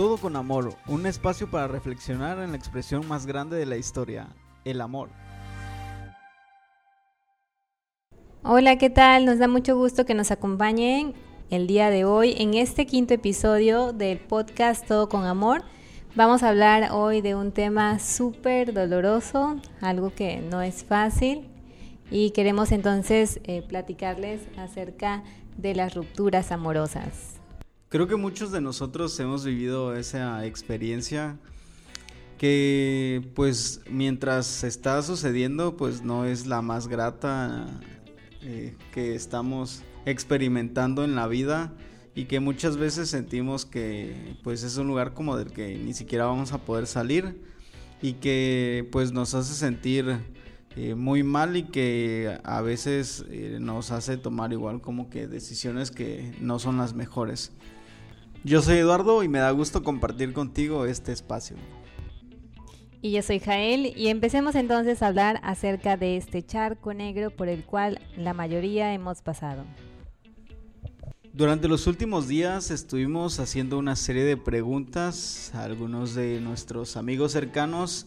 Todo con amor, un espacio para reflexionar en la expresión más grande de la historia, el amor. Hola, ¿qué tal? Nos da mucho gusto que nos acompañen el día de hoy en este quinto episodio del podcast Todo con Amor. Vamos a hablar hoy de un tema súper doloroso, algo que no es fácil y queremos entonces eh, platicarles acerca de las rupturas amorosas. Creo que muchos de nosotros hemos vivido esa experiencia que pues mientras está sucediendo pues no es la más grata eh, que estamos experimentando en la vida y que muchas veces sentimos que pues es un lugar como del que ni siquiera vamos a poder salir y que pues nos hace sentir eh, muy mal y que a veces eh, nos hace tomar igual como que decisiones que no son las mejores. Yo soy Eduardo y me da gusto compartir contigo este espacio. Y yo soy Jael y empecemos entonces a hablar acerca de este charco negro por el cual la mayoría hemos pasado. Durante los últimos días estuvimos haciendo una serie de preguntas a algunos de nuestros amigos cercanos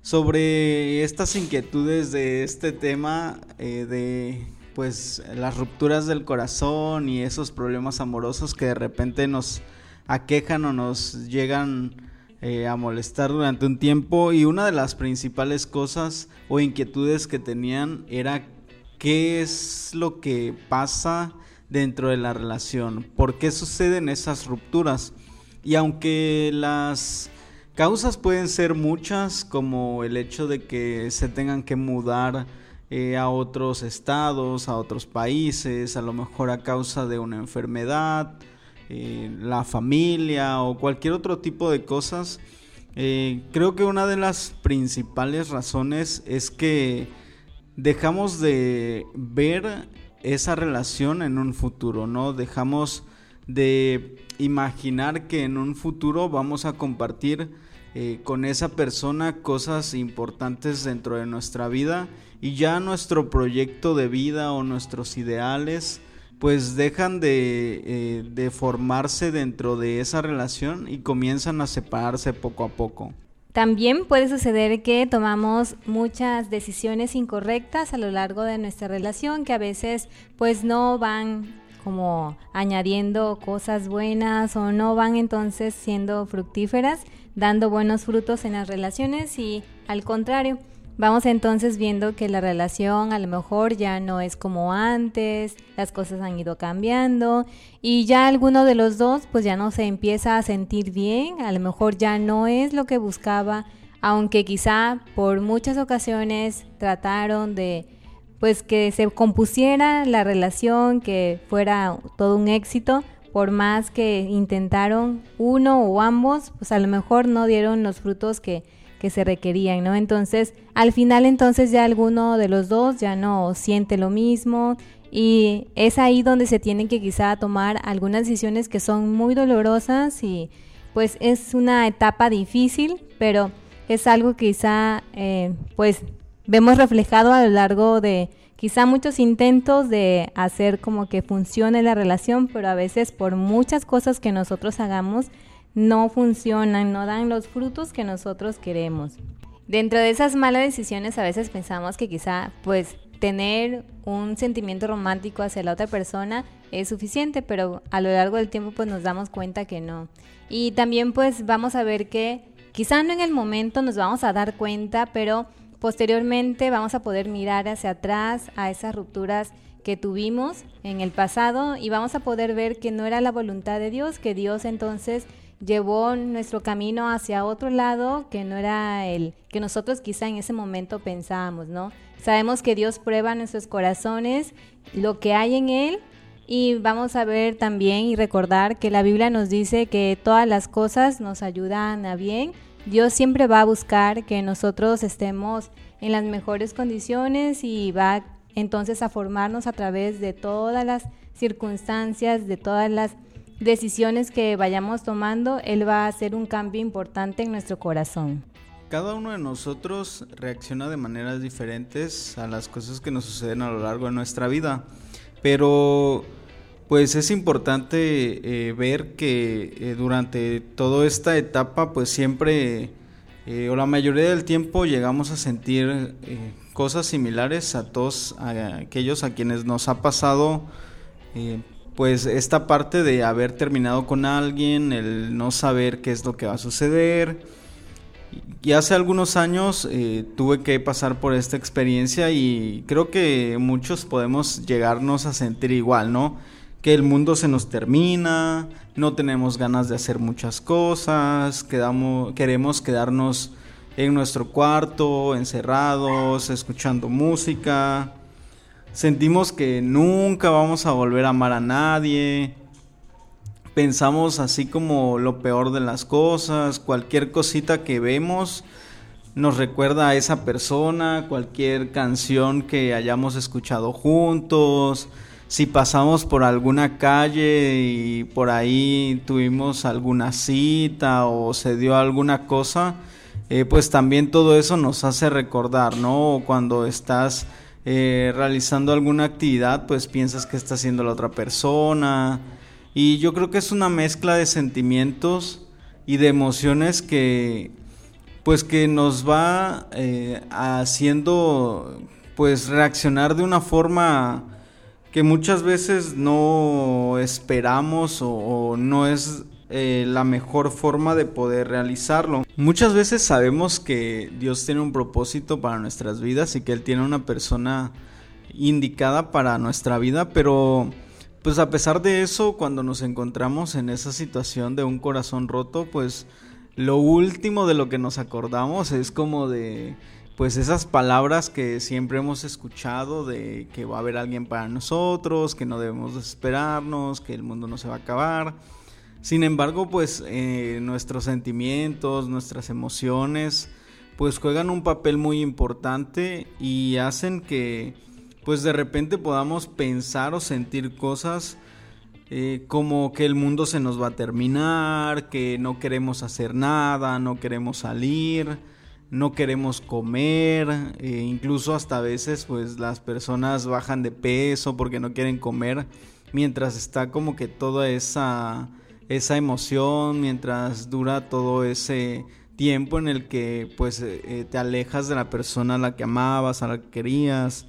sobre estas inquietudes de este tema eh, de pues las rupturas del corazón y esos problemas amorosos que de repente nos aquejan o nos llegan eh, a molestar durante un tiempo. Y una de las principales cosas o inquietudes que tenían era qué es lo que pasa dentro de la relación, por qué suceden esas rupturas. Y aunque las causas pueden ser muchas como el hecho de que se tengan que mudar eh, a otros estados, a otros países, a lo mejor a causa de una enfermedad, eh, la familia o cualquier otro tipo de cosas. Eh, creo que una de las principales razones es que dejamos de ver esa relación en un futuro, ¿no? Dejamos de imaginar que en un futuro vamos a compartir con esa persona cosas importantes dentro de nuestra vida y ya nuestro proyecto de vida o nuestros ideales pues dejan de, eh, de, formarse dentro de esa relación y comienzan a separarse poco a poco. También puede suceder que tomamos muchas decisiones incorrectas a lo largo de nuestra relación que a veces pues no van como añadiendo cosas buenas o no van entonces siendo fructíferas, dando buenos frutos en las relaciones y al contrario, Vamos entonces viendo que la relación a lo mejor ya no es como antes, las cosas han ido cambiando y ya alguno de los dos pues ya no se empieza a sentir bien, a lo mejor ya no es lo que buscaba, aunque quizá por muchas ocasiones trataron de pues que se compusiera la relación, que fuera todo un éxito, por más que intentaron uno o ambos, pues a lo mejor no dieron los frutos que que se requerían, ¿no? Entonces, al final entonces ya alguno de los dos ya no siente lo mismo y es ahí donde se tienen que quizá tomar algunas decisiones que son muy dolorosas y pues es una etapa difícil, pero es algo que quizá eh, pues vemos reflejado a lo largo de quizá muchos intentos de hacer como que funcione la relación, pero a veces por muchas cosas que nosotros hagamos, no funcionan, no dan los frutos que nosotros queremos. Dentro de esas malas decisiones a veces pensamos que quizá pues tener un sentimiento romántico hacia la otra persona es suficiente, pero a lo largo del tiempo pues nos damos cuenta que no. Y también pues vamos a ver que quizá no en el momento nos vamos a dar cuenta, pero posteriormente vamos a poder mirar hacia atrás a esas rupturas que tuvimos en el pasado y vamos a poder ver que no era la voluntad de Dios, que Dios entonces llevó nuestro camino hacia otro lado que no era el que nosotros quizá en ese momento pensábamos, ¿no? Sabemos que Dios prueba nuestros corazones, lo que hay en él y vamos a ver también y recordar que la Biblia nos dice que todas las cosas nos ayudan a bien. Dios siempre va a buscar que nosotros estemos en las mejores condiciones y va entonces a formarnos a través de todas las circunstancias, de todas las decisiones que vayamos tomando, Él va a hacer un cambio importante en nuestro corazón. Cada uno de nosotros reacciona de maneras diferentes a las cosas que nos suceden a lo largo de nuestra vida, pero pues es importante eh, ver que eh, durante toda esta etapa pues siempre eh, o la mayoría del tiempo llegamos a sentir cosas similares a todos aquellos a quienes nos ha pasado pues esta parte de haber terminado con alguien, el no saber qué es lo que va a suceder. Y hace algunos años tuve que pasar por esta experiencia y creo que muchos podemos llegarnos a sentir igual, ¿no? que el mundo se nos termina, no tenemos ganas de hacer muchas cosas, quedamos, queremos quedarnos en nuestro cuarto, encerrados, escuchando música. Sentimos que nunca vamos a volver a amar a nadie. Pensamos así como lo peor de las cosas, cualquier cosita que vemos nos recuerda a esa persona, cualquier canción que hayamos escuchado juntos, si pasamos por alguna calle y por ahí tuvimos alguna cita o se dio alguna cosa, eh, pues también todo eso nos hace recordar, ¿no? Cuando estás eh, realizando alguna actividad, pues piensas que está haciendo la otra persona. Y yo creo que es una mezcla de sentimientos y de emociones que, pues que nos va eh, haciendo, pues reaccionar de una forma que muchas veces no esperamos o, no es eh, la mejor forma de poder realizarlo. Muchas veces sabemos que Dios tiene un propósito para nuestras vidas y que Él tiene una persona indicada para nuestra vida, pero pues a pesar de eso, cuando nos encontramos en esa situación de un corazón roto, pues lo último de lo que nos acordamos es como de pues esas palabras que siempre hemos escuchado de que va a haber alguien para nosotros, que no debemos desesperarnos, que el mundo no se va a acabar. Sin embargo, pues eh, nuestros sentimientos, nuestras emociones, pues juegan un papel muy importante y hacen que pues de repente podamos pensar o sentir cosas eh, como que el mundo se nos va a terminar, que no queremos hacer nada, no queremos salir, no queremos comer, e incluso hasta a veces pues las personas bajan de peso porque no quieren comer, mientras está como que toda esa, esa emoción, mientras dura todo ese tiempo en el que pues eh, eh, te alejas de la persona a la que amabas, a la que querías.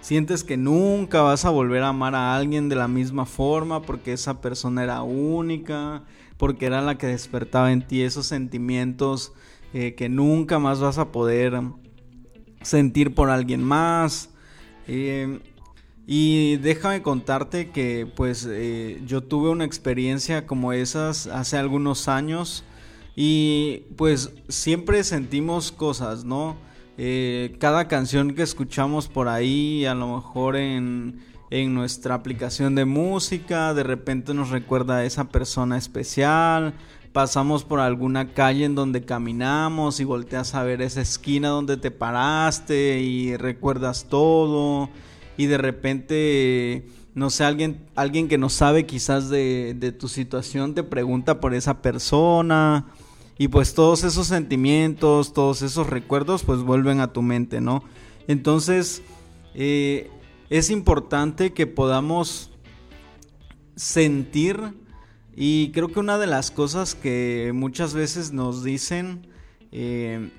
Sientes que nunca vas a volver a amar a alguien de la misma forma porque esa persona era única, porque era la que despertaba en ti esos sentimientos eh, que nunca más vas a poder sentir por alguien más. Eh, y déjame contarte que pues eh, yo tuve una experiencia como esas hace algunos años y pues siempre sentimos cosas, ¿no? cada canción que escuchamos por ahí, a lo mejor en, en nuestra aplicación de música, de repente nos recuerda a esa persona especial, pasamos por alguna calle en donde caminamos y volteas a ver esa esquina donde te paraste y recuerdas todo y de repente no sé alguien alguien que no sabe quizás de, tu situación te pregunta por esa persona y pues todos esos sentimientos todos esos recuerdos pues vuelven a tu mente no entonces eh, es importante que podamos sentir y creo que una de las cosas que muchas veces nos dicen, eh,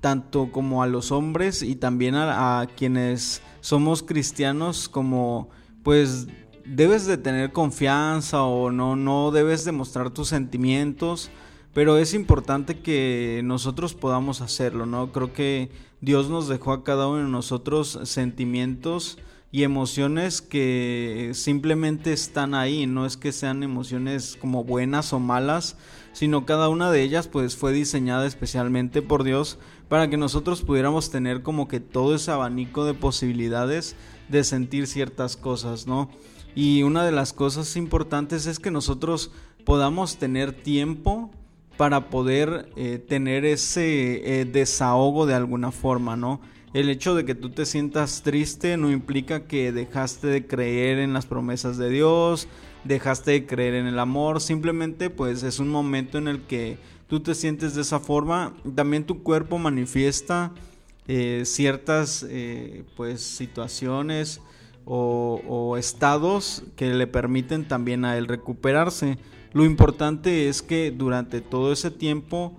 tanto como a los hombres y también a, quienes somos cristianos, como pues debes de tener confianza o no, no debes demostrar tus sentimientos, pero es importante que nosotros podamos hacerlo, ¿no? Creo que Dios nos dejó a cada uno de nosotros sentimientos y emociones que simplemente están ahí, no es que sean emociones como buenas o malas, sino cada una de ellas pues fue diseñada especialmente por Dios para que nosotros pudiéramos tener como que todo ese abanico de posibilidades de sentir ciertas cosas, ¿no? Y una de las cosas importantes es que nosotros podamos tener tiempo para poder eh, tener ese eh, desahogo de alguna forma, ¿no? El hecho de que tú te sientas triste no implica que dejaste de creer en las promesas de Dios, dejaste de creer en el amor, simplemente pues es un momento en el que tú te sientes de esa forma, también tu cuerpo manifiesta eh, ciertas eh, pues situaciones o, estados que le permiten también a él recuperarse. Lo importante es que durante todo ese tiempo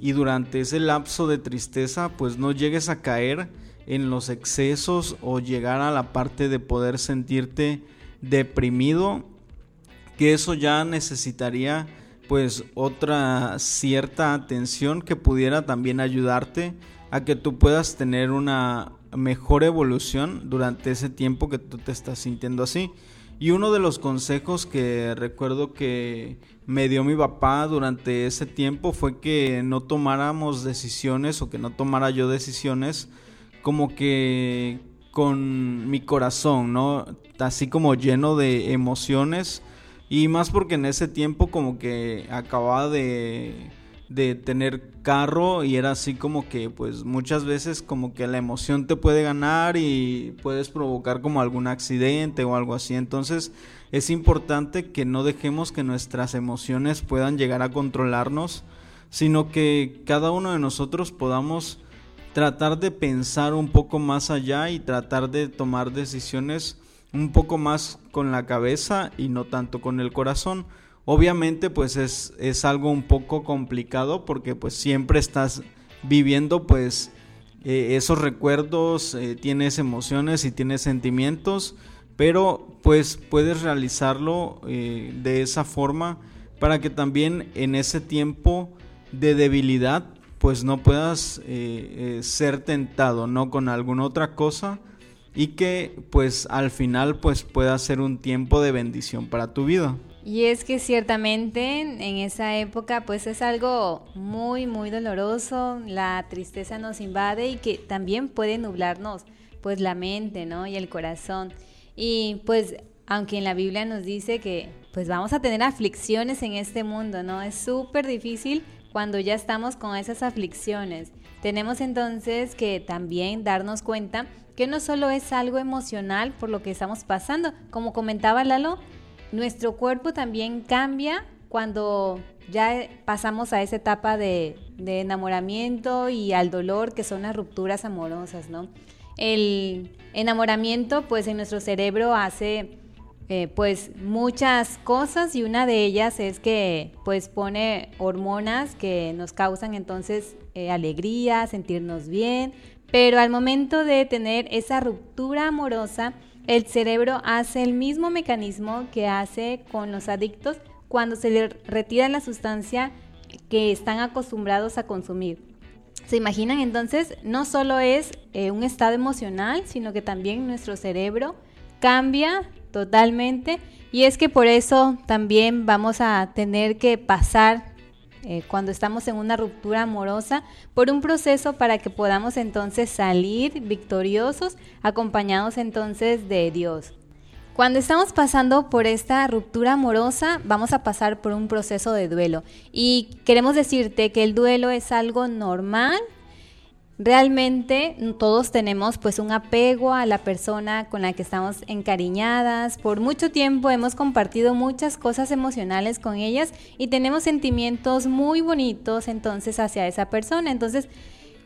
y durante ese lapso de tristeza pues no llegues a caer en los excesos o llegar a la parte de poder sentirte deprimido que eso ya necesitaría pues otra cierta atención que pudiera también ayudarte a que tú puedas tener una mejor evolución durante ese tiempo que tú te estás sintiendo así. Y uno de los consejos que recuerdo que me dio mi papá durante ese tiempo fue que no tomáramos decisiones o que no tomara yo decisiones como que con mi corazón, ¿no? Así como lleno de emociones y más porque en ese tiempo como que acababa de de tener carro y era así como que pues muchas veces como que la emoción te puede ganar y puedes provocar como algún accidente o algo así. Entonces es importante que no dejemos que nuestras emociones puedan llegar a controlarnos, sino que cada uno de nosotros podamos tratar de pensar un poco más allá y tratar de tomar decisiones un poco más con la cabeza y no tanto con el corazón. Obviamente pues es, es algo un poco complicado porque pues siempre estás viviendo pues eh, esos recuerdos, eh, tienes emociones y tienes sentimientos, pero pues puedes realizarlo eh, de esa forma para que también en ese tiempo de debilidad pues no puedas ser tentado no con alguna otra cosa y que pues al final pues pueda ser un tiempo de bendición para tu vida. Y es que ciertamente en esa época pues es algo muy muy doloroso, la tristeza nos invade y que también puede nublarnos pues la mente, ¿no? y el corazón. Y pues aunque en la Biblia nos dice que pues vamos a tener aflicciones en este mundo, ¿no? Es súper difícil cuando ya estamos con esas aflicciones. Tenemos entonces que también darnos cuenta que no solo es algo emocional por lo que estamos pasando, como comentaba Lalo, nuestro cuerpo también cambia cuando ya pasamos a esa etapa de, enamoramiento y al dolor que son las rupturas amorosas, ¿no? El enamoramiento, pues en nuestro cerebro hace eh, pues muchas cosas y una de ellas es que pues pone hormonas que nos causan entonces eh, alegría, sentirnos bien, pero al momento de tener esa ruptura amorosa, el cerebro hace el mismo mecanismo que hace con los adictos cuando se le retira la sustancia que están acostumbrados a consumir. ¿Se imaginan entonces? No solo es eh, un estado emocional, sino que también nuestro cerebro cambia totalmente y es que por eso también vamos a tener que pasar eh, cuando estamos en una ruptura amorosa, por un proceso para que podamos entonces salir victoriosos, acompañados entonces de Dios. Cuando estamos pasando por esta ruptura amorosa, vamos a pasar por un proceso de duelo. Y queremos decirte que el duelo es algo normal Realmente todos tenemos pues un apego a la persona con la que estamos encariñadas. Por mucho tiempo hemos compartido muchas cosas emocionales con ellas y tenemos sentimientos muy bonitos entonces hacia esa persona. Entonces,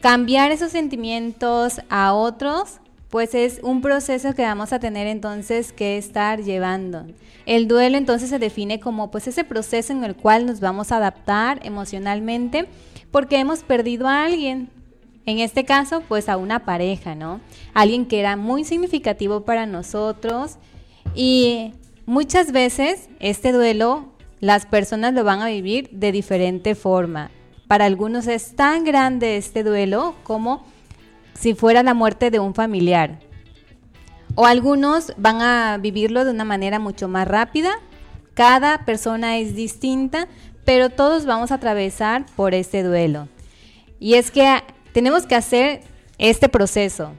cambiar esos sentimientos a otros pues es un proceso que vamos a tener entonces que estar llevando. El duelo entonces se define como pues ese proceso en el cual nos vamos a adaptar emocionalmente porque hemos perdido a alguien, en este caso, pues a una pareja, ¿no? Alguien que era muy significativo para nosotros y muchas veces este duelo las personas lo van a vivir de diferente forma. Para algunos es tan grande este duelo como si fuera la muerte de un familiar. O algunos van a vivirlo de una manera mucho más rápida. Cada persona es distinta, pero todos vamos a atravesar por este duelo. Y es que tenemos que hacer este proceso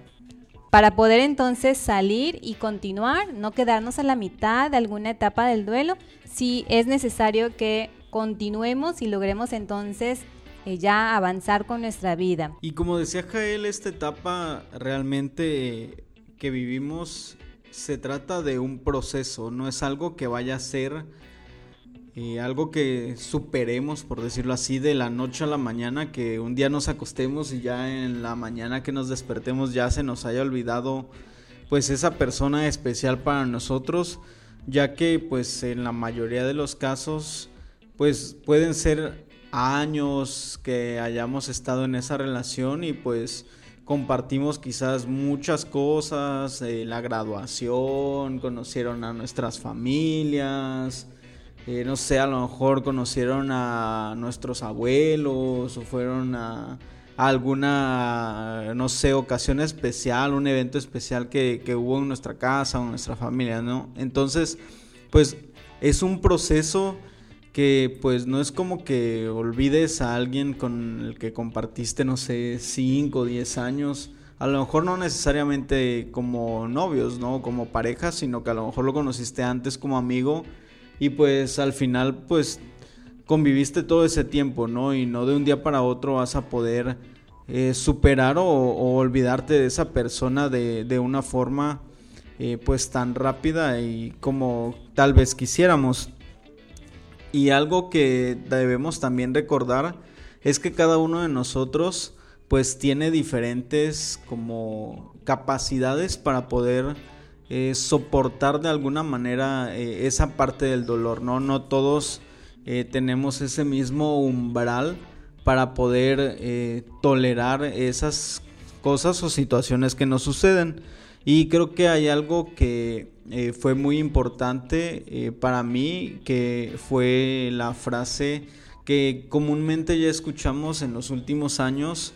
para poder entonces salir y continuar, no quedarnos a la mitad de alguna etapa del duelo, si es necesario que continuemos y logremos entonces eh, ya avanzar con nuestra vida. Y como decía Jael, esta etapa realmente que vivimos se trata de un proceso, no es algo que vaya a ser algo que superemos, por decirlo así, de la noche a la mañana, que un día nos acostemos y ya en la mañana que nos despertemos ya se nos haya olvidado pues esa persona especial para nosotros, ya que pues en la mayoría de los casos pues pueden ser años que hayamos estado en esa relación y pues compartimos quizás muchas cosas, eh, la graduación, conocieron a nuestras familias, eh, no sé, a lo mejor conocieron a nuestros abuelos o fueron a, alguna, no sé, ocasión especial, un evento especial que, que hubo en nuestra casa o en nuestra familia, ¿no? Entonces, pues es un proceso que pues no es como que olvides a alguien con el que compartiste, no sé, 5 o 10 años. A lo mejor no necesariamente como novios, ¿no? Como pareja, sino que a lo mejor lo conociste antes como amigo y pues al final pues conviviste todo ese tiempo, ¿no? Y no de un día para otro vas a poder eh, superar o, olvidarte de esa persona de, de una forma eh, pues tan rápida y como tal vez quisiéramos. Y algo que debemos también recordar es que cada uno de nosotros pues tiene diferentes como capacidades para poder eh, soportar de alguna manera eh, esa parte del dolor, ¿no? No todos eh, tenemos ese mismo umbral para poder tolerar esas cosas o situaciones que nos suceden. Y creo que hay algo que eh, fue muy importante eh, para mí, que fue la frase que comúnmente ya escuchamos en los últimos años,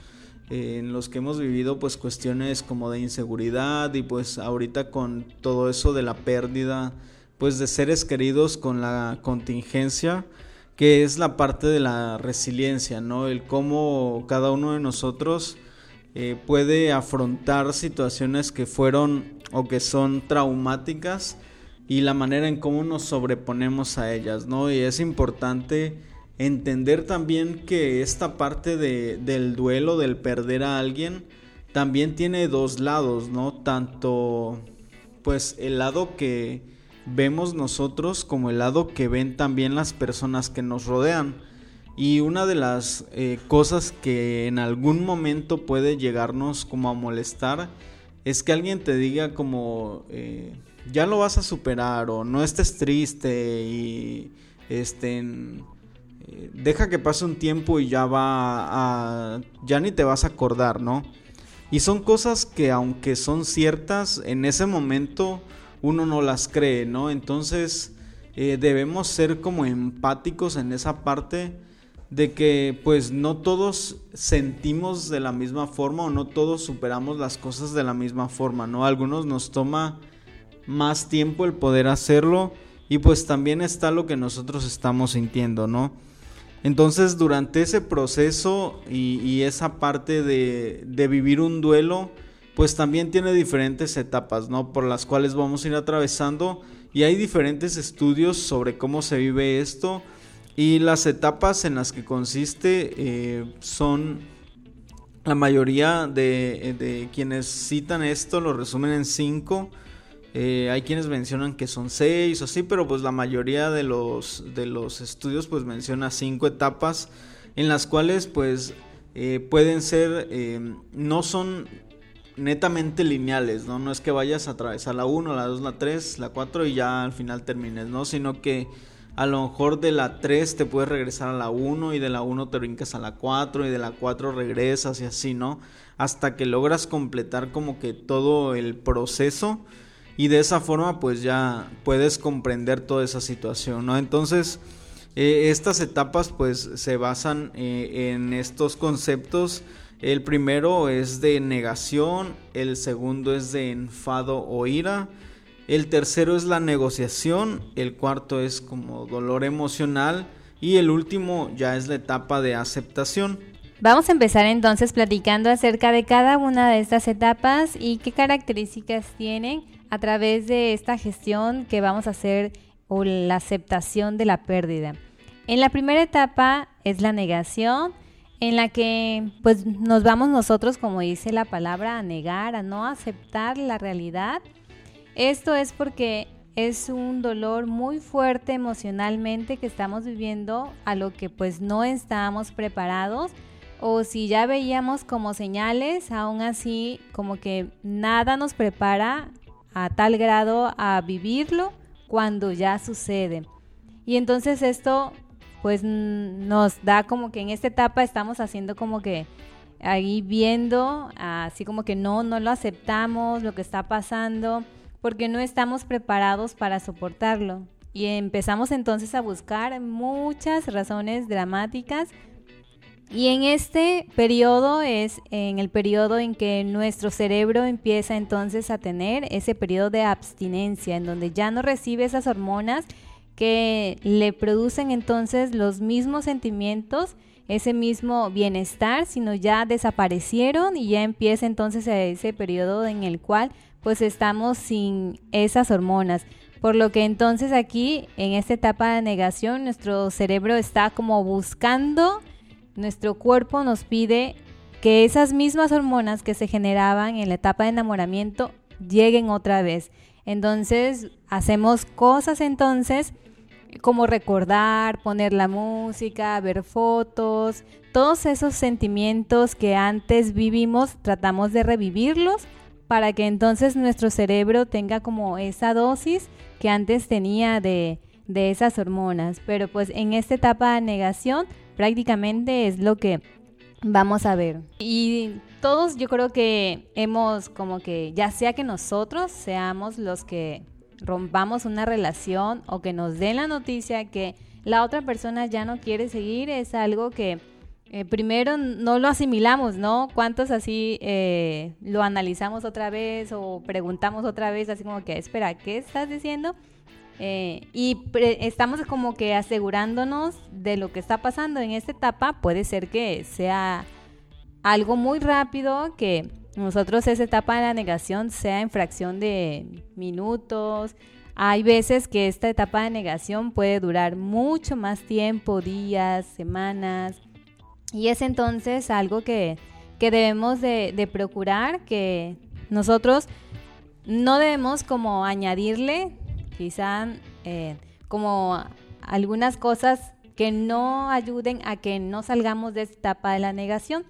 eh, en los que hemos vivido pues cuestiones como de inseguridad y pues ahorita con todo eso de la pérdida pues de seres queridos con la contingencia, que es la parte de la resiliencia, ¿no? El cómo cada uno de nosotros puede afrontar situaciones que fueron o que son traumáticas y la manera en cómo nos sobreponemos a ellas, ¿no? Y es importante entender también que esta parte de, del duelo, del perder a alguien, también tiene dos lados, ¿no? Tanto pues el lado que vemos nosotros como el lado que ven también las personas que nos rodean. Y una de las eh, cosas que en algún momento puede llegarnos como a molestar es que alguien te diga como eh, ya lo vas a superar o no estés triste y este eh, deja que pase un tiempo y ya va a ya ni te vas a acordar, ¿no? Y son cosas que aunque son ciertas en ese momento uno no las cree, ¿no? Entonces debemos ser como empáticos en esa parte de que pues no todos sentimos de la misma forma o no todos superamos las cosas de la misma forma, ¿no? algunos nos toma más tiempo el poder hacerlo y pues también está lo que nosotros estamos sintiendo, ¿no? Entonces durante ese proceso y, esa parte de, de vivir un duelo, pues también tiene diferentes etapas, ¿no? Por las cuales vamos a ir atravesando y hay diferentes estudios sobre cómo se vive esto y las etapas en las que consiste eh, son la mayoría de, quienes citan esto lo resumen en cinco. Eh, hay quienes mencionan que son seis o así, pero pues la mayoría de los, de los estudios pues menciona cinco etapas en las cuales pues eh, pueden ser, no son netamente lineales, ¿no? No es que vayas a atravesar la 1, la 2, la 3, la 4 y ya al final termines, ¿no? Sino que a lo mejor de la 3 te puedes regresar a la 1 y de la 1 te brincas a la 4 y de la 4 regresas y así, ¿no? Hasta que logras completar como que todo el proceso y de esa forma pues ya puedes comprender toda esa situación, ¿no? Entonces eh, estas etapas pues se basan eh, en estos conceptos. El primero es de negación, el segundo es de enfado o ira, el tercero es la negociación, el cuarto es como dolor emocional y el último ya es la etapa de aceptación. Vamos a empezar entonces platicando acerca de cada una de estas etapas y qué características tienen a través de esta gestión que vamos a hacer o la aceptación de la pérdida. En la primera etapa es la negación, en la que pues nos vamos nosotros, como dice la palabra, a negar, a no aceptar la realidad esto es porque es un dolor muy fuerte emocionalmente que estamos viviendo a lo que pues no estábamos preparados o si ya veíamos como señales, aún así como que nada nos prepara a tal grado a vivirlo cuando ya sucede. Y entonces esto pues nos da como que en esta etapa estamos haciendo como que ahí viendo, así como que no, no lo aceptamos, lo que está pasando, porque no estamos preparados para soportarlo. Y empezamos entonces a buscar muchas razones dramáticas. Y en este periodo es en el periodo en que nuestro cerebro empieza entonces a tener ese periodo de abstinencia, en donde ya no recibe esas hormonas que le producen entonces los mismos sentimientos, ese mismo bienestar, sino ya desaparecieron y ya empieza entonces ese periodo en el cual pues estamos sin esas hormonas. Por lo que entonces aquí, en esta etapa de negación, nuestro cerebro está como buscando, nuestro cuerpo nos pide que esas mismas hormonas que se generaban en la etapa de enamoramiento lleguen otra vez. Entonces hacemos cosas entonces como recordar, poner la música, ver fotos, todos esos sentimientos que antes vivimos, tratamos de revivirlos para que entonces nuestro cerebro tenga como esa dosis que antes tenía de, de esas hormonas. Pero pues en esta etapa de negación prácticamente es lo que vamos a ver. Y todos yo creo que hemos como que, ya sea que nosotros seamos los que rompamos una relación o que nos den la noticia que la otra persona ya no quiere seguir, es algo que eh, primero no lo asimilamos, ¿no? ¿Cuántos así eh, lo analizamos otra vez o preguntamos otra vez, así como que, espera, ¿qué estás diciendo? Eh, y estamos como que asegurándonos de lo que está pasando en esta etapa. Puede ser que sea algo muy rápido, que nosotros esa etapa de la negación sea en fracción de minutos. Hay veces que esta etapa de negación puede durar mucho más tiempo, días, semanas. Y es entonces algo que, debemos de, procurar, que nosotros no debemos como añadirle quizá eh, como algunas cosas que no ayuden a que no salgamos de esta etapa de la negación.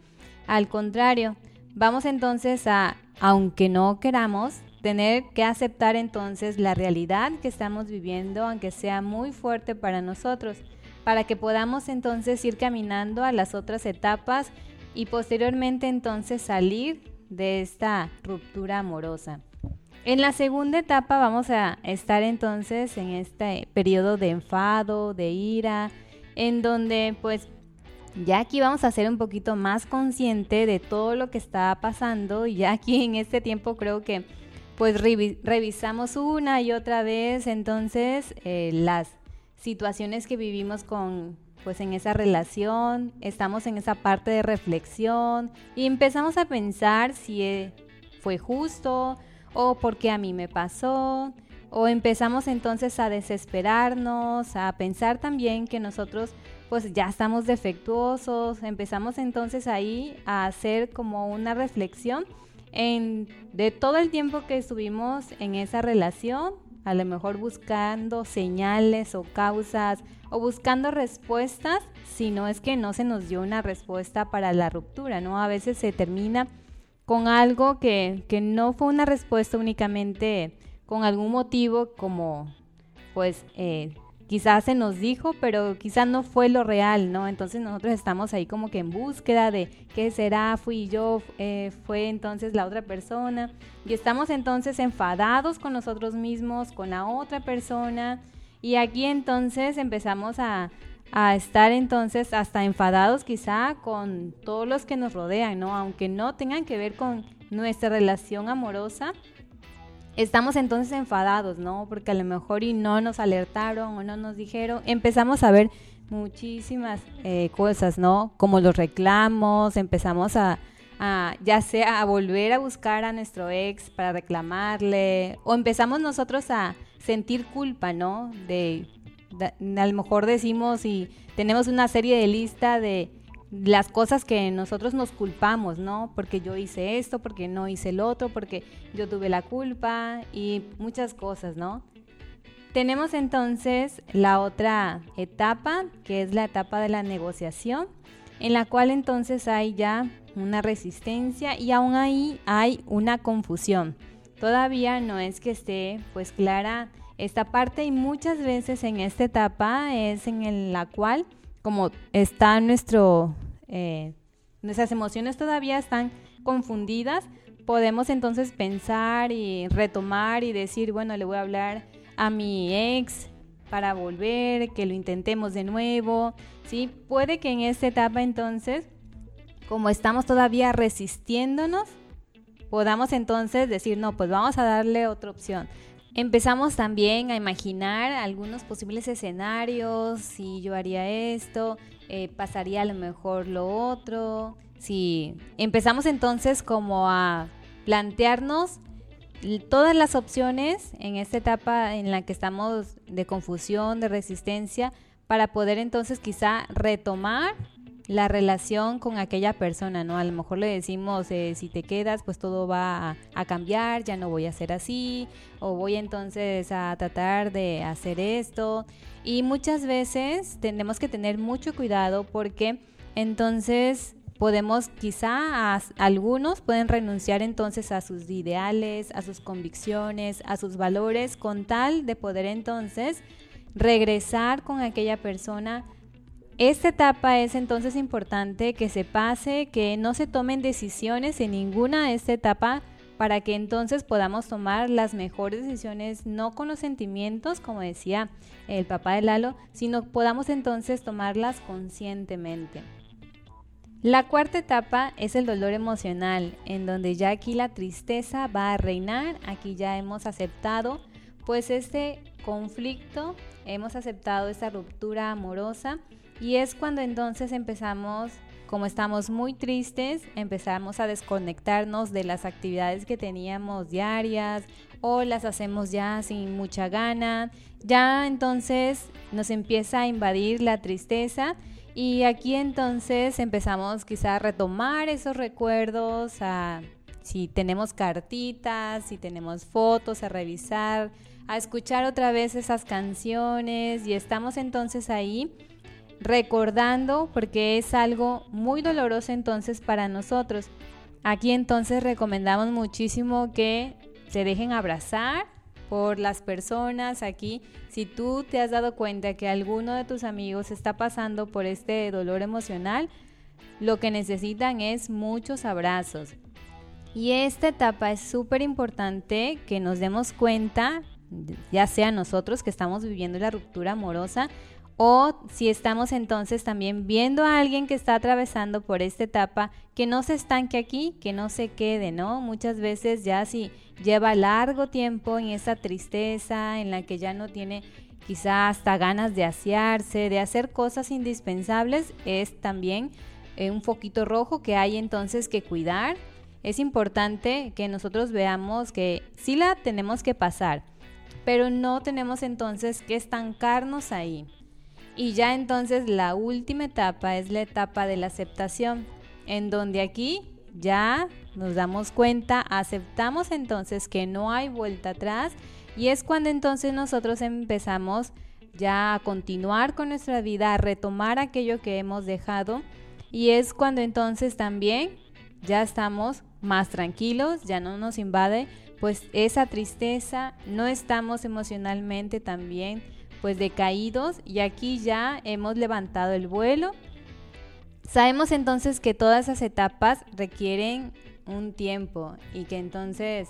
Al contrario, vamos entonces a, aunque no queramos, tener que aceptar entonces la realidad que estamos viviendo, aunque sea muy fuerte para nosotros para que podamos entonces ir caminando a las otras etapas y posteriormente entonces salir de esta ruptura amorosa. En la segunda etapa vamos a estar entonces en este periodo de enfado, de ira, en donde pues ya aquí vamos a ser un poquito más consciente de todo lo que está pasando y ya aquí en este tiempo creo que pues revisamos una y otra vez entonces eh, las situaciones que vivimos con pues en esa relación, estamos en esa parte de reflexión y empezamos a pensar si eh, fue justo o por qué a mí me pasó o empezamos entonces a desesperarnos, a pensar también que nosotros pues ya estamos defectuosos, empezamos entonces ahí a hacer como una reflexión en, de todo el tiempo que estuvimos en esa relación a lo mejor buscando señales o causas o buscando respuestas, si no es que no se nos dio una respuesta para la ruptura, ¿no? A veces se termina con algo que, que no fue una respuesta únicamente con algún motivo como pues eh, quizás se nos dijo, pero quizás no fue lo real, ¿no? Entonces nosotros estamos ahí como que en búsqueda de qué será, fui yo, eh, fue entonces la otra persona, y estamos entonces enfadados con nosotros mismos, con la otra persona, y aquí entonces empezamos a, a estar entonces hasta enfadados quizá con todos los que nos rodean, ¿no? Aunque no tengan que ver con nuestra relación amorosa, estamos entonces enfadados, ¿no? Porque a lo mejor y no nos alertaron o no nos dijeron. Empezamos a ver muchísimas eh, cosas, ¿no? Como los reclamos, empezamos a, ya sea a volver a buscar a nuestro ex para reclamarle, o empezamos nosotros a sentir culpa, ¿no? De, de a lo mejor decimos y tenemos una serie de lista de las cosas que nosotros nos culpamos, ¿no? Porque yo hice esto, porque no hice el otro, porque yo tuve la culpa y muchas cosas, ¿no? Tenemos entonces la otra etapa, que es la etapa de la negociación, en la cual entonces hay ya una resistencia y aún ahí hay una confusión. todavía no es que esté pues clara esta parte y muchas veces en esta etapa es en la cual como está nuestro, eh, nuestras emociones todavía están confundidas, podemos entonces pensar y retomar y decir, bueno, le voy a hablar a mi ex para volver, que lo intentemos de nuevo, ¿sí? Puede que en esta etapa entonces, como estamos todavía resistiéndonos, podamos entonces decir, no, pues vamos a darle otra opción. Empezamos también a imaginar algunos posibles escenarios, si yo haría esto, eh, pasaría a lo mejor lo otro, si empezamos entonces como a plantearnos todas las opciones en esta etapa en la que estamos de confusión, de resistencia, para poder entonces quizá retomar la relación con aquella persona, ¿no? A lo mejor le decimos, eh, si te quedas, pues todo va a, cambiar, ya no voy a ser así, o voy entonces a tratar de hacer esto. Y muchas veces tenemos que tener mucho cuidado porque entonces podemos quizá algunos pueden renunciar entonces a sus ideales, a sus convicciones, a sus valores con tal de poder entonces regresar con aquella persona esta etapa es entonces importante que se pase, que no se tomen decisiones en ninguna de esta etapa para que entonces podamos tomar las mejores decisiones, no con los sentimientos, como decía el papá de Lalo, sino podamos entonces tomarlas conscientemente. La cuarta etapa es el dolor emocional, en donde ya aquí la tristeza va a reinar, aquí ya hemos aceptado pues este conflicto, hemos aceptado esta ruptura amorosa y es cuando entonces empezamos, como estamos muy tristes, empezamos a desconectarnos de las actividades que teníamos diarias o las hacemos ya sin mucha gana. Ya entonces nos empieza a invadir la tristeza y aquí entonces empezamos quizá a retomar esos recuerdos, a si tenemos cartitas, si tenemos fotos, a revisar, a escuchar otra vez esas canciones y estamos entonces ahí recordando porque es algo muy doloroso entonces para nosotros. Aquí entonces recomendamos muchísimo que se dejen abrazar por las personas aquí. Si tú te has dado cuenta que alguno de tus amigos está pasando por este dolor emocional, lo que necesitan es muchos abrazos. Y esta etapa es súper importante que nos demos cuenta, ya sea nosotros que estamos viviendo la ruptura amorosa o si estamos entonces también viendo a alguien que está atravesando por esta etapa, que no se estanque aquí, que no se quede, ¿no? Muchas veces ya si lleva largo tiempo en esa tristeza, en la que ya no tiene quizá hasta ganas de asearse, de hacer cosas indispensables, es también eh, un foquito rojo que hay entonces que cuidar. Es importante que nosotros veamos que sí la tenemos que pasar, pero no tenemos entonces que estancarnos ahí. Y ya entonces la última etapa es la etapa de la aceptación, en donde aquí ya nos damos cuenta, aceptamos entonces que no hay vuelta atrás y es cuando entonces nosotros empezamos ya a continuar con nuestra vida, a retomar aquello que hemos dejado y es cuando entonces también ya estamos más tranquilos, ya no nos invade pues esa tristeza, no estamos emocionalmente también pues decaídos y aquí ya hemos levantado el vuelo. Sabemos entonces que todas esas etapas requieren un tiempo y que entonces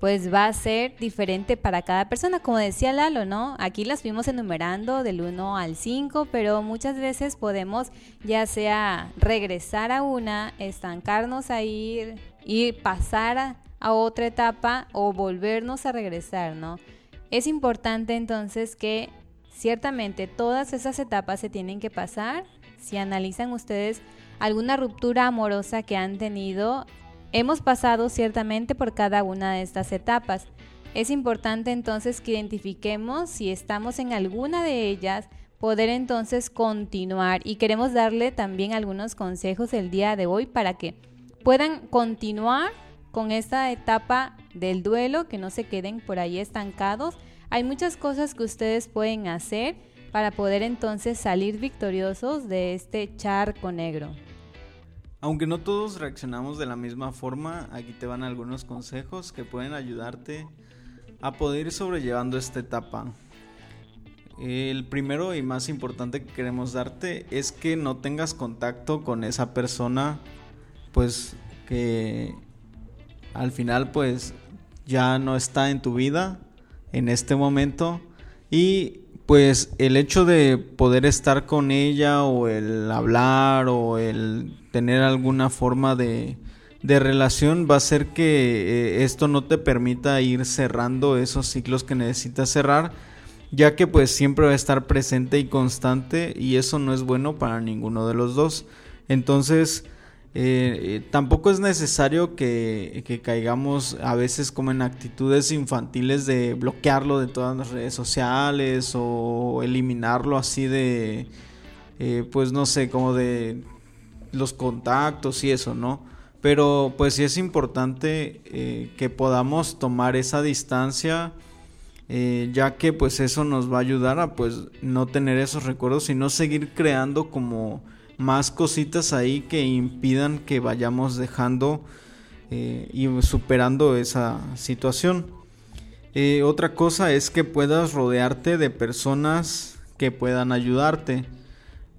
pues va a ser diferente para cada persona, como decía Lalo, ¿no? Aquí las fuimos enumerando del 1 al 5, pero muchas veces podemos ya sea regresar a una, estancarnos a ir y pasar a otra etapa o volvernos a regresar, ¿no? Es importante entonces que Ciertamente todas esas etapas se tienen que pasar. Si analizan ustedes alguna ruptura amorosa que han tenido, hemos pasado ciertamente por cada una de estas etapas. Es importante entonces que identifiquemos si estamos en alguna de ellas, poder entonces continuar y queremos darle también algunos consejos el día de hoy para que puedan continuar con esta etapa del duelo, que no se queden por ahí estancados hay muchas cosas que ustedes pueden hacer para poder entonces salir victoriosos de este charco negro. Aunque no todos reaccionamos de la misma forma, aquí te van algunos consejos que pueden ayudarte a poder ir sobrellevando esta etapa. El primero y más importante que queremos darte es que no tengas contacto con esa persona, pues que al final pues ya no está en tu vida en este momento y pues el hecho de poder estar con ella o el hablar o el tener alguna forma de, de relación va a hacer que eh, esto no te permita ir cerrando esos ciclos que necesitas cerrar ya que pues siempre va a estar presente y constante y eso no es bueno para ninguno de los dos. Entonces, eh, eh, tampoco es necesario que, que, caigamos a veces como en actitudes infantiles de bloquearlo de todas las redes sociales o eliminarlo así de, eh, pues no sé, como de los contactos y eso, ¿no? Pero pues sí es importante que podamos tomar esa distancia eh, ya que pues eso nos va a ayudar a pues no tener esos recuerdos y no seguir creando como más cositas ahí que impidan que vayamos dejando eh, y superando esa situación. Eh, otra cosa es que puedas rodearte de personas que puedan ayudarte.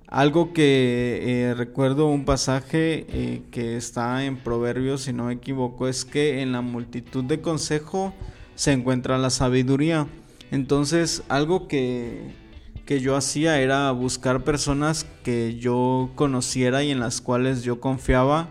Algo que recuerdo un pasaje que está en Proverbios, si no me equivoco, es que en la multitud de consejo se encuentra la sabiduría. Entonces, algo que, que yo hacía era buscar personas que yo conociera y en las cuales yo confiaba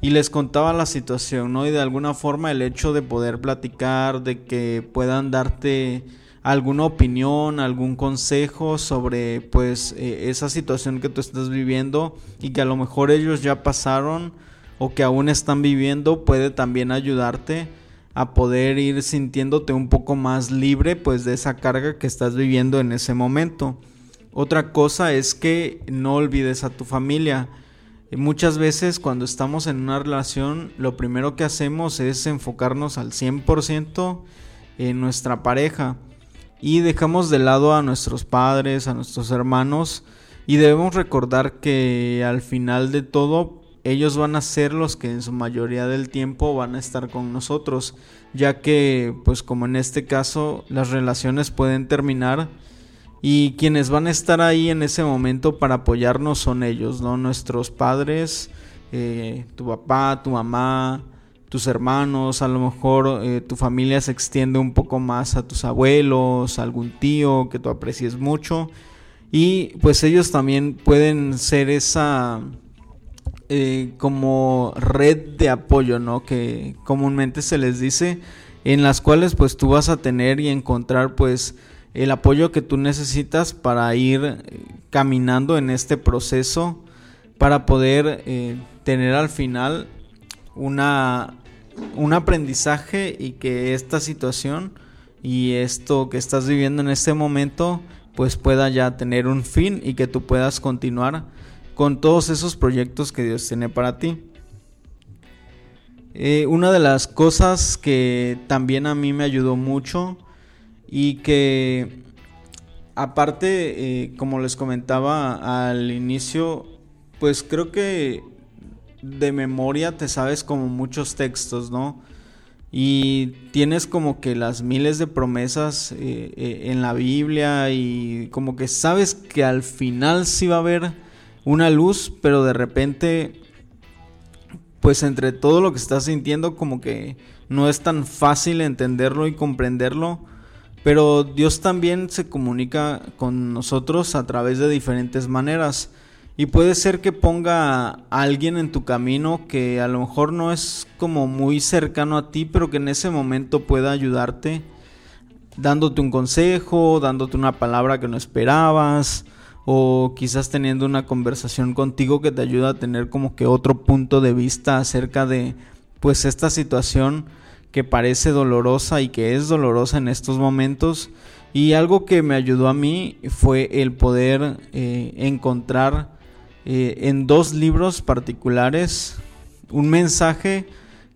y les contaba la situación, ¿no? Y de alguna forma el hecho de poder platicar, de que puedan darte alguna opinión, algún consejo sobre pues eh, esa situación que tú estás viviendo y que a lo mejor ellos ya pasaron o que aún están viviendo puede también ayudarte a poder ir sintiéndote un poco más libre pues de esa carga que estás viviendo en ese momento. Otra cosa es que no olvides a tu familia. Muchas veces cuando estamos en una relación lo primero que hacemos es enfocarnos al 100% en nuestra pareja y dejamos de lado a nuestros padres, a nuestros hermanos y debemos recordar que al final de todo ellos van a ser los que en su mayoría del tiempo van a estar con nosotros, ya que pues como en este caso las relaciones pueden terminar y quienes van a estar ahí en ese momento para apoyarnos son ellos, ¿no? Nuestros padres, eh, tu papá, tu mamá, tus hermanos, a lo mejor eh, tu familia se extiende un poco más a tus abuelos, algún tío que tú aprecies mucho y pues ellos también pueden ser esa eh, como red de apoyo, ¿no? Que comúnmente se les dice, en las cuales pues tú vas a tener y encontrar pues el apoyo que tú necesitas para ir eh, caminando en este proceso, para poder eh, tener al final una, un aprendizaje y que esta situación y esto que estás viviendo en este momento pues pueda ya tener un fin y que tú puedas continuar con todos esos proyectos que Dios tiene para ti. Eh, una de las cosas que también a mí me ayudó mucho y que aparte, eh, como les comentaba al inicio, pues creo que de memoria te sabes como muchos textos, ¿no? Y tienes como que las miles de promesas eh, en la Biblia y como que sabes que al final sí va a haber una luz, pero de repente, pues entre todo lo que estás sintiendo, como que no es tan fácil entenderlo y comprenderlo. Pero Dios también se comunica con nosotros a través de diferentes maneras. Y puede ser que ponga a alguien en tu camino que a lo mejor no es como muy cercano a ti, pero que en ese momento pueda ayudarte, dándote un consejo, dándote una palabra que no esperabas, o quizás teniendo una conversación contigo que te ayuda a tener como que otro punto de vista acerca de pues esta situación que parece dolorosa y que es dolorosa en estos momentos. Y algo que me ayudó a mí fue el poder eh, encontrar eh, en dos libros particulares un mensaje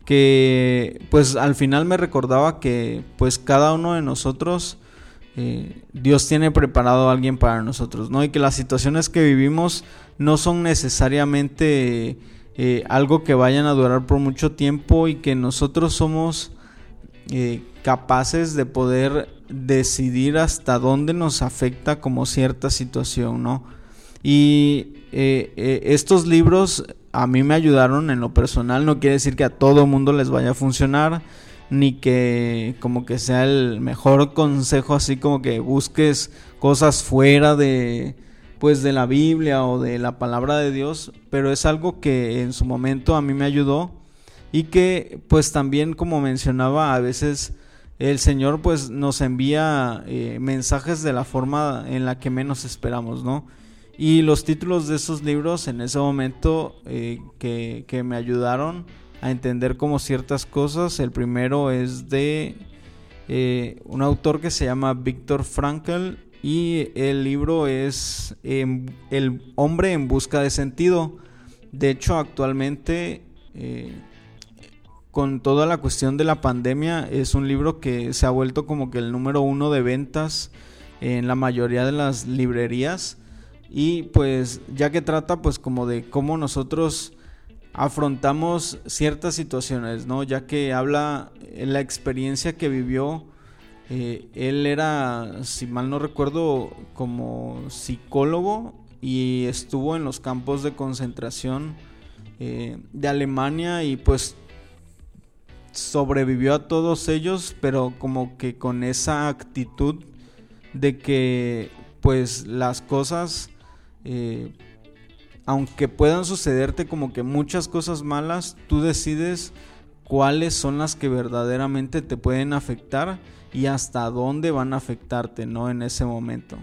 que pues al final me recordaba que pues cada uno de nosotros eh, Dios tiene preparado a alguien para nosotros, ¿no? Y que las situaciones que vivimos no son necesariamente eh, algo que vayan a durar por mucho tiempo y que nosotros somos eh, capaces de poder decidir hasta dónde nos afecta como cierta situación, ¿no? Y estos libros a mí me ayudaron en lo personal, no quiere decir que a todo mundo les vaya a funcionar, ni que como que sea el mejor consejo así como que busques cosas fuera de pues de la Biblia o de la palabra de Dios, pero es algo que en su momento a mí me ayudó y que pues también como mencionaba a veces el Señor pues nos envía eh, mensajes de la forma en la que menos esperamos, ¿no? Y los títulos de esos libros en ese momento eh, que, que, me ayudaron a entender como ciertas cosas, el primero es de eh, un autor que se llama Víctor Frankl y el libro es em, El hombre en busca de sentido. De hecho, actualmente, eh, con toda la cuestión de la pandemia, es un libro que se ha vuelto como que el número uno de ventas en la mayoría de las librerías. Y pues ya que trata pues como de cómo nosotros afrontamos ciertas situaciones, ¿no? Ya que habla la experiencia que vivió eh, él era, si mal no recuerdo, como psicólogo y estuvo en los campos de concentración eh, de Alemania y pues sobrevivió a todos ellos, pero como que con esa actitud de que pues las cosas, eh, aunque puedan sucederte como que muchas cosas malas, tú decides cuáles son las que verdaderamente te pueden afectar y hasta dónde van a afectarte, ¿no? En ese momento.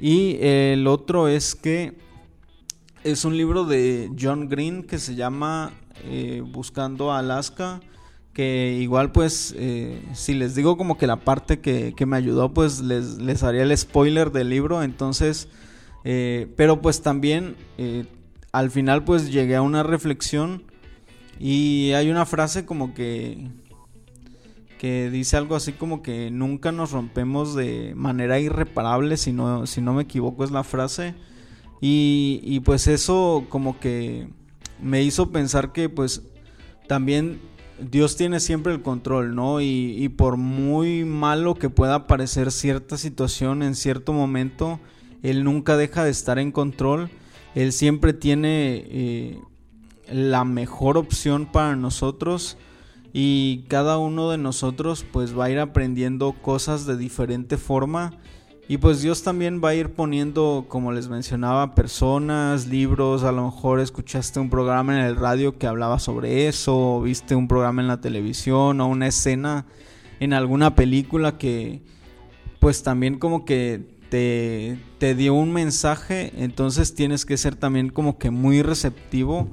Y el otro es que es un libro de John Green que se llama eh, Buscando Alaska, que igual pues eh, si les digo como que la parte que, me ayudó pues les, les, haría el spoiler del libro, entonces, eh, pero pues también al final pues llegué a una reflexión y hay una frase como que que dice algo así como que nunca nos rompemos de manera irreparable, si no, si no me equivoco es la frase. Y, y pues eso como que me hizo pensar que pues también Dios tiene siempre el control, ¿no? Y, por muy malo que pueda parecer cierta situación en cierto momento, Él nunca deja de estar en control. Él siempre tiene eh, la mejor opción para nosotros y cada uno de nosotros pues va a ir aprendiendo cosas de diferente forma y pues Dios también va a ir poniendo, como les mencionaba, personas, libros, a lo mejor escuchaste un programa en el radio que hablaba sobre eso, o viste un programa en la televisión o una escena en alguna película que pues también como que te, te dio un mensaje, entonces tienes que ser también como que muy receptivo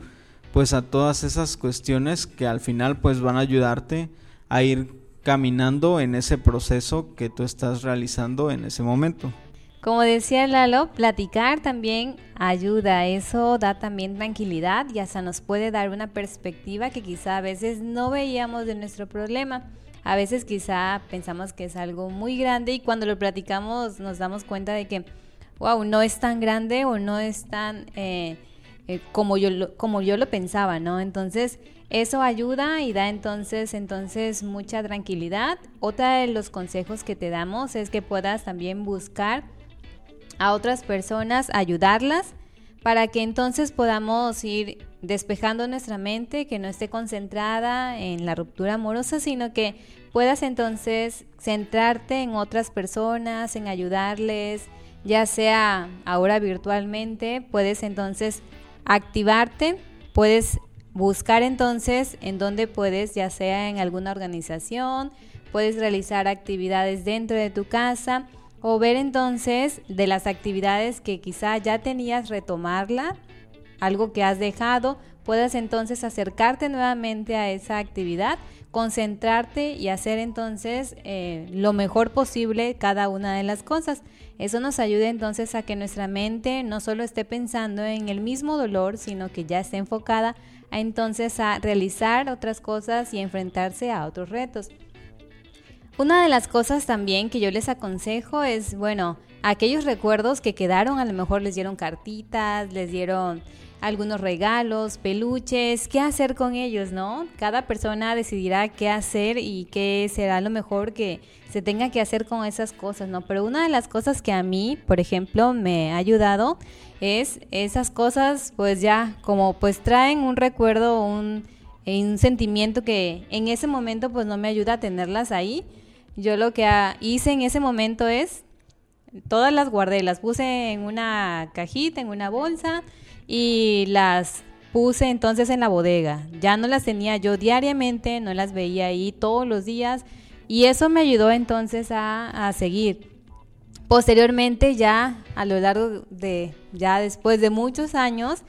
pues a todas esas cuestiones que al final pues van a ayudarte a ir caminando en ese proceso que tú estás realizando en ese momento. Como decía Lalo, platicar también ayuda, eso da también tranquilidad y hasta nos puede dar una perspectiva que quizá a veces no veíamos de nuestro problema. A veces quizá pensamos que es algo muy grande y cuando lo platicamos nos damos cuenta de que, wow, no es tan grande o no es tan... Eh, eh, como, yo lo, como yo lo pensaba, ¿no? Entonces, eso ayuda y da entonces, entonces mucha tranquilidad. Otra de los consejos que te damos es que puedas también buscar a otras personas, ayudarlas, para que entonces podamos ir despejando nuestra mente, que no esté concentrada en la ruptura amorosa, sino que puedas entonces centrarte en otras personas, en ayudarles, ya sea ahora virtualmente, puedes entonces activarte, puedes buscar entonces en dónde puedes, ya sea en alguna organización, puedes realizar actividades dentro de tu casa o ver entonces de las actividades que quizá ya tenías retomarla, algo que has dejado, puedas entonces acercarte nuevamente a esa actividad, concentrarte y hacer entonces eh, lo mejor posible cada una de las cosas. Eso nos ayuda entonces a que nuestra mente no solo esté pensando en el mismo dolor, sino que ya esté enfocada a entonces a realizar otras cosas y enfrentarse a otros retos. Una de las cosas también que yo les aconsejo es, bueno, aquellos recuerdos que quedaron, a lo mejor les dieron cartitas, les dieron algunos regalos, peluches, qué hacer con ellos, ¿no? Cada persona decidirá qué hacer y qué será lo mejor que se tenga que hacer con esas cosas, ¿no? Pero una de las cosas que a mí, por ejemplo, me ha ayudado es esas cosas, pues ya, como pues traen un recuerdo, un, un sentimiento que en ese momento pues no me ayuda a tenerlas ahí. Yo lo que hice en ese momento es, todas las guardé, las puse en una cajita, en una bolsa, y las puse entonces en la bodega. Ya no las tenía yo diariamente, no las veía ahí todos los días y eso me ayudó entonces a, seguir. Posteriormente ya a lo largo de, ya después de muchos años,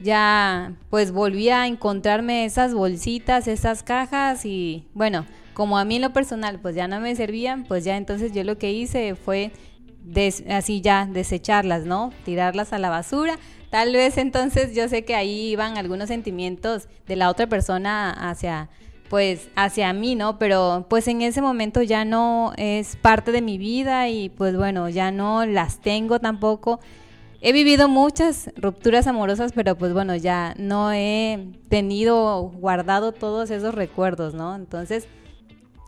ya pues volví a encontrarme esas bolsitas, esas cajas y bueno, como a mí lo personal pues ya no me servían, pues ya entonces yo lo que hice fue así ya desecharlas, ¿no? Tirarlas a la basura Tal vez entonces yo sé que ahí iban algunos sentimientos de la otra persona hacia pues hacia mí, ¿no? Pero pues en ese momento ya no es parte de mi vida y pues bueno, ya no las tengo tampoco. He vivido muchas rupturas amorosas, pero pues bueno, ya no he tenido guardado todos esos recuerdos, ¿no? Entonces,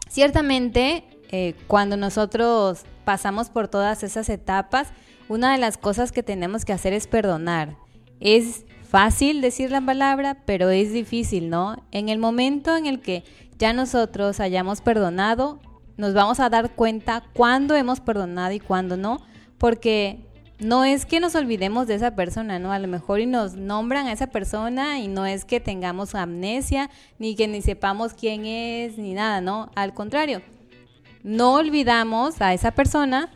ciertamente, eh, cuando nosotros pasamos por todas esas etapas, una de las cosas que tenemos que hacer es perdonar. Es fácil decir la palabra, pero es difícil, ¿no? En el momento en el que ya nosotros hayamos perdonado, nos vamos a dar cuenta cuándo hemos perdonado y cuándo no, porque no es que nos olvidemos de esa persona, ¿no? A lo mejor y nos nombran a esa persona y no es que tengamos amnesia, ni que ni sepamos quién es, ni nada, ¿no? Al contrario, no olvidamos a esa persona,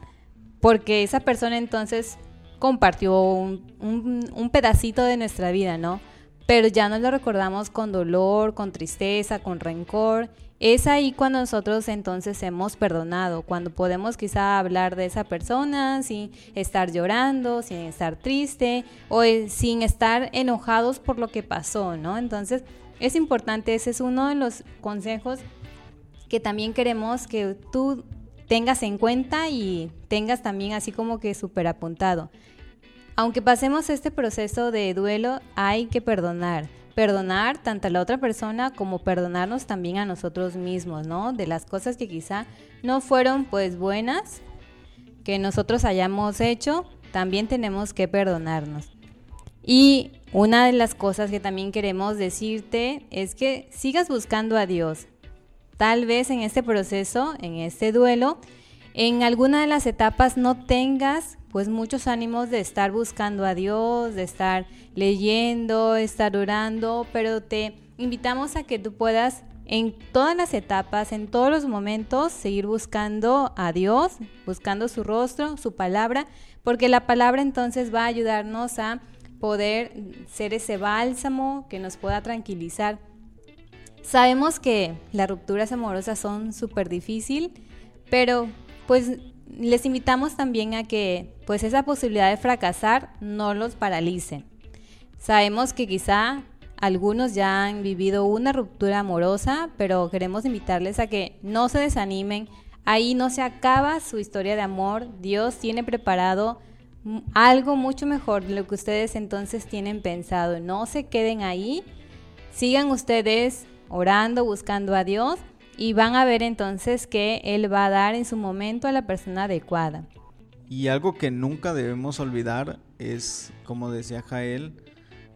porque esa persona entonces compartió un, pedacito de nuestra vida, ¿no? Pero ya no lo recordamos con dolor, con tristeza, con rencor. Es ahí cuando nosotros entonces hemos perdonado, cuando podemos quizá hablar de esa persona sin estar llorando, sin estar triste o eh, sin estar enojados por lo que pasó, ¿no? Entonces es importante, ese es uno de los consejos que también queremos que tú tengas en cuenta y tengas también así como que súper apuntado. Aunque pasemos este proceso de duelo, hay que perdonar. Perdonar tanto a la otra persona como perdonarnos también a nosotros mismos, ¿no? De las cosas que quizá no fueron pues buenas que nosotros hayamos hecho, también tenemos que perdonarnos. Y una de las cosas que también queremos decirte es que sigas buscando a Dios, Tal vez en este proceso, en este duelo, en alguna de las etapas no tengas pues muchos ánimos de estar buscando a Dios, de estar leyendo, estar orando, pero te invitamos a que tú puedas en todas las etapas, en todos los momentos, seguir buscando a Dios, buscando su rostro, su palabra, porque la palabra entonces va a ayudarnos a poder ser ese bálsamo que nos pueda tranquilizar Sabemos que las rupturas amorosas son súper difícil, pero pues les invitamos también a que pues esa posibilidad de fracasar no los paralice. Sabemos que quizá algunos ya han vivido una ruptura amorosa, pero queremos invitarles a que no se desanimen. Ahí no se acaba su historia de amor. Dios tiene preparado algo mucho mejor de lo que ustedes entonces tienen pensado. No se queden ahí. Sigan ustedes orando, buscando a Dios y van a ver entonces que Él va a dar en su momento a la persona adecuada. Y algo que nunca debemos olvidar es, como decía Jael,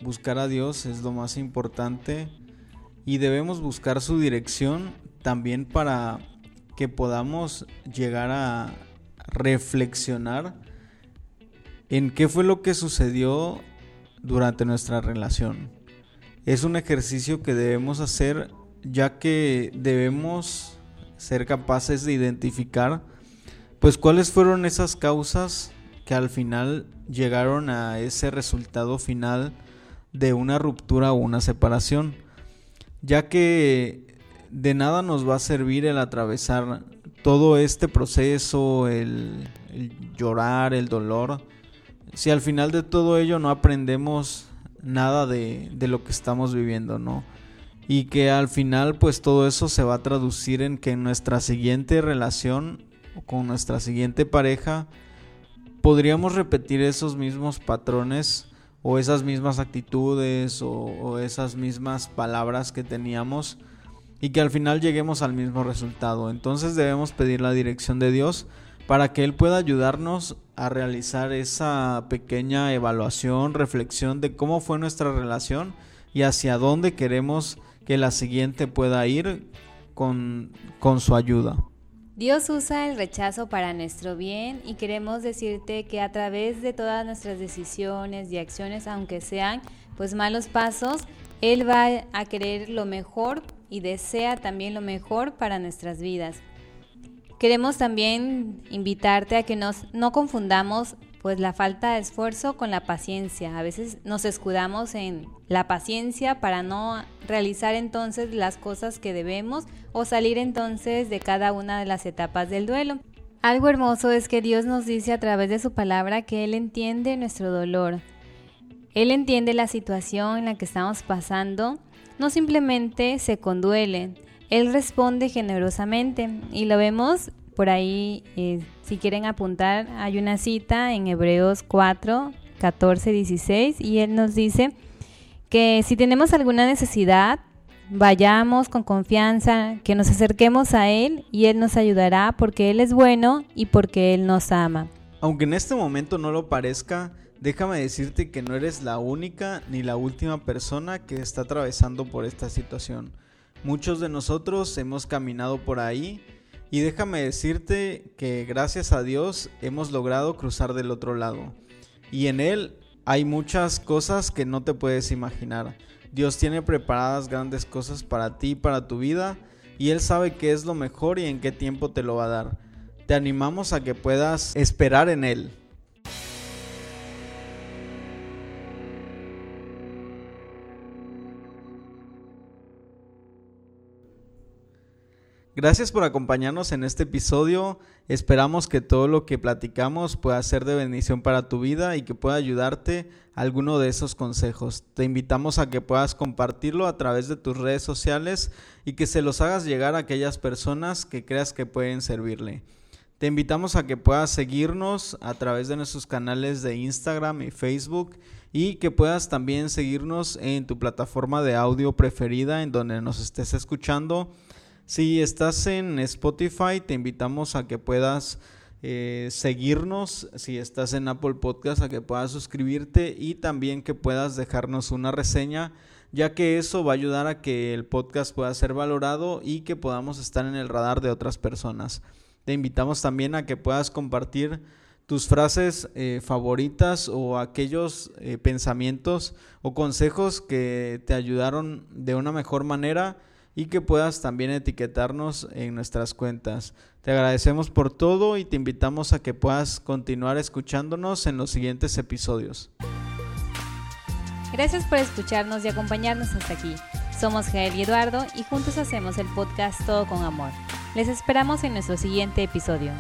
buscar a Dios es lo más importante y debemos buscar su dirección también para que podamos llegar a reflexionar en qué fue lo que sucedió durante nuestra relación es un ejercicio que debemos hacer ya que debemos ser capaces de identificar pues cuáles fueron esas causas que al final llegaron a ese resultado final de una ruptura o una separación. Ya que de nada nos va a servir el atravesar todo este proceso, el, llorar, el dolor, si al final de todo ello no aprendemos nada de, lo que estamos viviendo, ¿no? Y que al final pues todo eso se va a traducir en que nuestra siguiente relación o con nuestra siguiente pareja podríamos repetir esos mismos patrones o esas mismas actitudes o, o, esas mismas palabras que teníamos y que al final lleguemos al mismo resultado. Entonces debemos pedir la dirección de Dios para que Él pueda ayudarnos a realizar esa pequeña evaluación, reflexión de cómo fue nuestra relación y hacia dónde queremos que la siguiente pueda ir con, con su ayuda. Dios usa el rechazo para nuestro bien y queremos decirte que a través de todas nuestras decisiones y acciones, aunque sean pues malos pasos, Él va a querer lo mejor y desea también lo mejor para nuestras vidas. Queremos también invitarte a que nos, no confundamos pues la falta de esfuerzo con la paciencia. A veces nos escudamos en la paciencia para no realizar entonces las cosas que debemos o salir entonces de cada una de las etapas del duelo. Algo hermoso es que Dios nos dice a través de su palabra que Él entiende nuestro dolor. Él entiende la situación en la que estamos pasando. No simplemente se conduele, Él responde generosamente y lo vemos por ahí, eh, si quieren apuntar, hay una cita en Hebreos 4, 14, 16 y Él nos dice que si tenemos alguna necesidad, vayamos con confianza, que nos acerquemos a Él y Él nos ayudará porque Él es bueno y porque Él nos ama. Aunque en este momento no lo parezca, déjame decirte que no eres la única ni la última persona que está atravesando por esta situación. Muchos de nosotros hemos caminado por ahí y déjame decirte que gracias a Dios hemos logrado cruzar del otro lado. Y en Él hay muchas cosas que no te puedes imaginar. Dios tiene preparadas grandes cosas para ti, para tu vida, y Él sabe qué es lo mejor y en qué tiempo te lo va a dar. Te animamos a que puedas esperar en Él. Gracias por acompañarnos en este episodio. Esperamos que todo lo que platicamos pueda ser de bendición para tu vida y que pueda ayudarte alguno de esos consejos. Te invitamos a que puedas compartirlo a través de tus redes sociales y que se los hagas llegar a aquellas personas que creas que pueden servirle. Te invitamos a que puedas seguirnos a través de nuestros canales de Instagram y Facebook y que puedas también seguirnos en tu plataforma de audio preferida en donde nos estés escuchando si estás en Spotify, te invitamos a que puedas eh, seguirnos. Si estás en Apple Podcast, a que puedas suscribirte y también que puedas dejarnos una reseña, ya que eso va a ayudar a que el podcast pueda ser valorado y que podamos estar en el radar de otras personas. Te invitamos también a que puedas compartir tus frases eh, favoritas o aquellos eh, pensamientos o consejos que te ayudaron de una mejor manera y que puedas también etiquetarnos en nuestras cuentas. Te agradecemos por todo y te invitamos a que puedas continuar escuchándonos en los siguientes episodios. Gracias por escucharnos y acompañarnos hasta aquí. Somos Jael y Eduardo y juntos hacemos el podcast Todo con Amor. Les esperamos en nuestro siguiente episodio.